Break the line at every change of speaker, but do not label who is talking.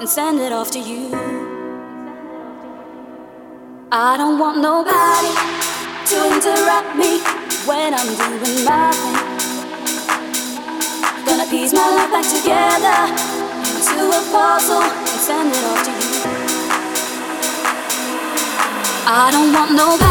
and send it off to you. I don't want nobody to interrupt me when I'm doing my thing. Gonna piece my life back together into a puzzle and send it off to you. I don't want nobody.